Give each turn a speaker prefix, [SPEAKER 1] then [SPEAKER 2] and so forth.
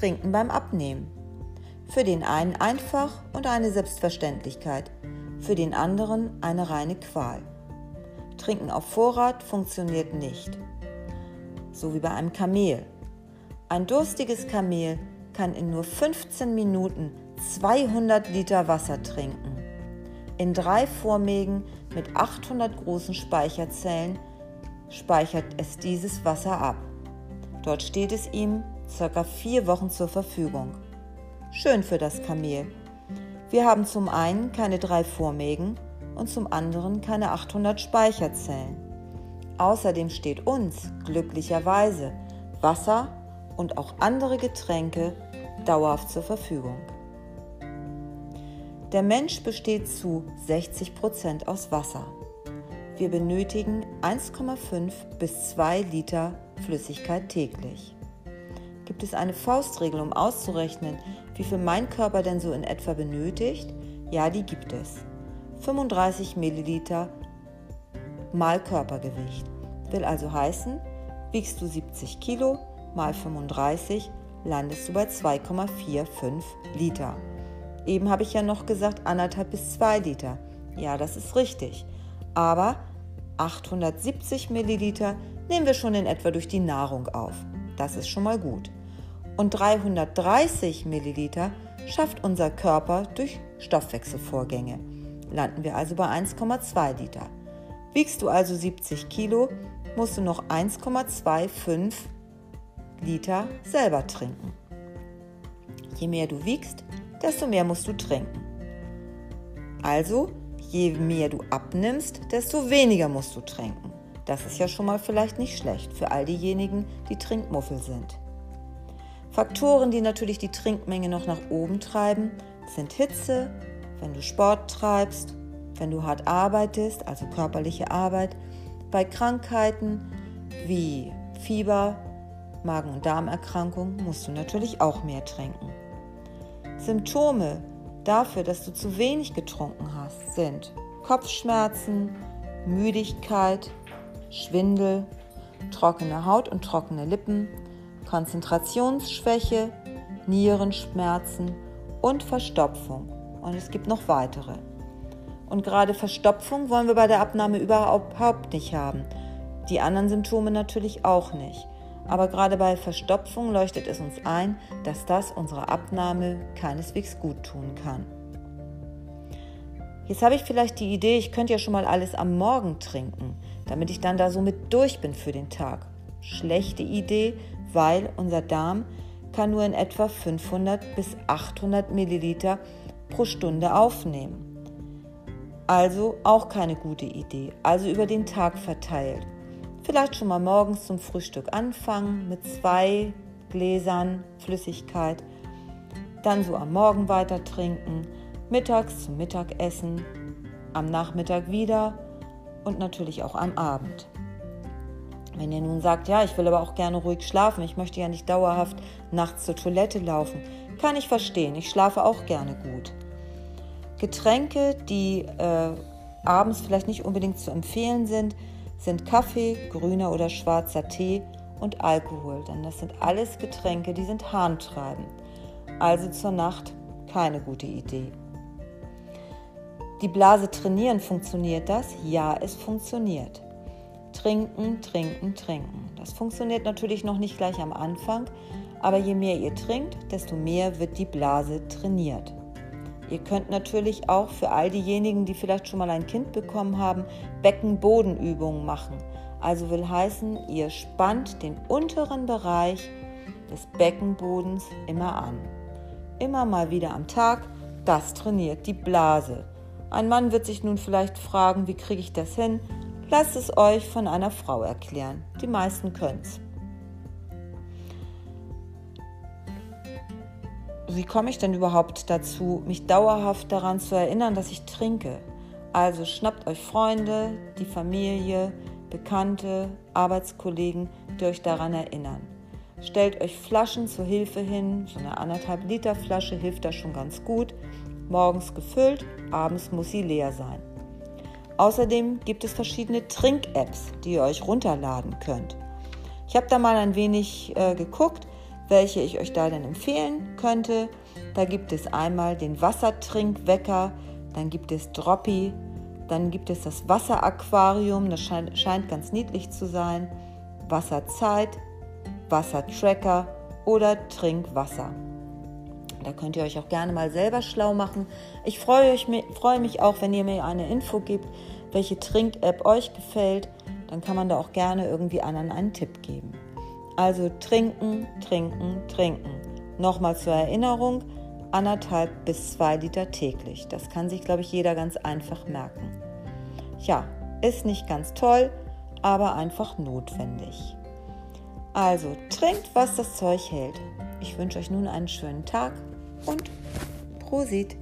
[SPEAKER 1] Trinken beim Abnehmen. Für den einen einfach und eine Selbstverständlichkeit, für den anderen eine reine Qual. Trinken auf Vorrat funktioniert nicht. So wie bei einem Kamel. Ein durstiges Kamel kann in nur 15 Minuten 200 Liter Wasser trinken. In drei Vormägen mit 800 großen Speicherzellen speichert es dieses Wasser ab. Dort steht es ihm circa vier Wochen zur Verfügung. Schön für das Kamel. Wir haben zum einen keine drei Vormägen und zum anderen keine 800 Speicherzellen. Außerdem steht uns glücklicherweise Wasser und auch andere Getränke dauerhaft zur Verfügung. Der Mensch besteht zu 60 Prozent aus Wasser. Wir benötigen 1,5 bis 2 Liter Flüssigkeit täglich. Gibt es eine Faustregel, um auszurechnen, wie viel mein Körper denn so in etwa benötigt? Ja, die gibt es. 35 Milliliter mal Körpergewicht. Will also heißen, wiegst du 70 Kilo mal 35, landest du bei 2,45 Liter. Eben habe ich ja noch gesagt, anderthalb bis zwei Liter. Ja, das ist richtig. Aber 870 Milliliter nehmen wir schon in etwa durch die Nahrung auf. Das ist schon mal gut. Und 330 Milliliter schafft unser Körper durch Stoffwechselvorgänge. Landen wir also bei 1,2 Liter. Wiegst du also 70 Kilo, musst du noch 1,25 Liter selber trinken. Je mehr du wiegst, desto mehr musst du trinken. Also, je mehr du abnimmst, desto weniger musst du trinken. Das ist ja schon mal vielleicht nicht schlecht für all diejenigen, die Trinkmuffel sind. Faktoren, die natürlich die Trinkmenge noch nach oben treiben, sind Hitze, wenn du Sport treibst, wenn du hart arbeitest, also körperliche Arbeit, bei Krankheiten wie Fieber, Magen- und Darmerkrankung musst du natürlich auch mehr trinken. Symptome dafür, dass du zu wenig getrunken hast, sind Kopfschmerzen, Müdigkeit, Schwindel, trockene Haut und trockene Lippen, Konzentrationsschwäche, Nierenschmerzen und Verstopfung. Und es gibt noch weitere. Und gerade Verstopfung wollen wir bei der Abnahme überhaupt nicht haben. Die anderen Symptome natürlich auch nicht. Aber gerade bei Verstopfung leuchtet es uns ein, dass das unserer Abnahme keineswegs gut tun kann. Jetzt habe ich vielleicht die Idee, ich könnte ja schon mal alles am Morgen trinken, damit ich dann da so mit durch bin für den Tag. Schlechte Idee, weil unser Darm kann nur in etwa 500 bis 800 Milliliter pro Stunde aufnehmen. Also auch keine gute Idee, also über den Tag verteilt. Vielleicht schon mal morgens zum Frühstück anfangen mit zwei Gläsern Flüssigkeit, dann so am Morgen weiter trinken, mittags zum Mittagessen, am Nachmittag wieder und natürlich auch am Abend. Wenn ihr nun sagt, ja, ich will aber auch gerne ruhig schlafen, ich möchte ja nicht dauerhaft nachts zur Toilette laufen, kann ich verstehen, ich schlafe auch gerne gut. Getränke, die äh, abends vielleicht nicht unbedingt zu empfehlen sind, sind Kaffee, grüner oder schwarzer Tee und Alkohol, denn das sind alles Getränke, die sind harntreibend. Also zur Nacht keine gute Idee. Die Blase trainieren, funktioniert das? Ja, es funktioniert. Trinken, trinken, trinken. Das funktioniert natürlich noch nicht gleich am Anfang, aber je mehr ihr trinkt, desto mehr wird die Blase trainiert. Ihr könnt natürlich auch für all diejenigen, die vielleicht schon mal ein Kind bekommen haben, Beckenbodenübungen machen. Also will heißen, ihr spannt den unteren Bereich des Beckenbodens immer an. Immer mal wieder am Tag, das trainiert die Blase. Ein Mann wird sich nun vielleicht fragen, wie kriege ich das hin? Lasst es euch von einer Frau erklären. Die meisten können es. wie komme ich denn überhaupt dazu, mich dauerhaft daran zu erinnern, dass ich trinke? Also schnappt euch Freunde, die Familie, Bekannte, Arbeitskollegen, die euch daran erinnern. Stellt euch Flaschen zur Hilfe hin, so eine anderthalb Liter Flasche hilft da schon ganz gut. Morgens gefüllt, abends muss sie leer sein. Außerdem gibt es verschiedene Trink-Apps, die ihr euch runterladen könnt. Ich habe da mal ein wenig äh, geguckt welche ich euch da denn empfehlen könnte. Da gibt es einmal den Wassertrinkwecker, dann gibt es Droppy, dann gibt es das Wasseraquarium, das scheint, scheint ganz niedlich zu sein, Wasserzeit, Wassertracker oder Trinkwasser. Da könnt ihr euch auch gerne mal selber schlau machen. Ich freue, euch, freue mich auch, wenn ihr mir eine Info gibt, welche Trink-App euch gefällt. Dann kann man da auch gerne irgendwie anderen einen Tipp geben. Also trinken, trinken, trinken. Nochmal zur Erinnerung, anderthalb bis zwei Liter täglich. Das kann sich, glaube ich, jeder ganz einfach merken. Ja, ist nicht ganz toll, aber einfach notwendig. Also trinkt, was das Zeug hält. Ich wünsche euch nun einen schönen Tag und Prosit!